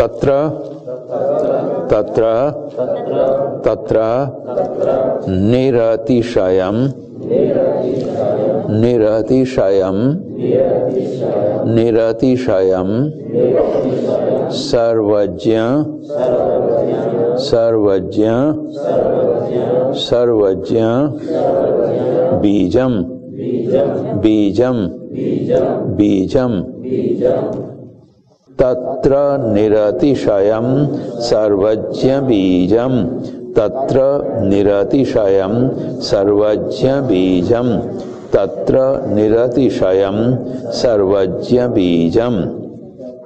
तत्र तत्र तत्र निरतिशयम निरतिशयम निरतिशयम सर्वज्ञ सर्वज्ञ सर्वज्ञ बीजम बीजम बीजम तत्र निरतिशयम् सर्वज्ञ बीजम तत्र निरतिशयम् सर्वज्ञ बीजम तत्र निरतिशयम् सर्वज्ञ बीजम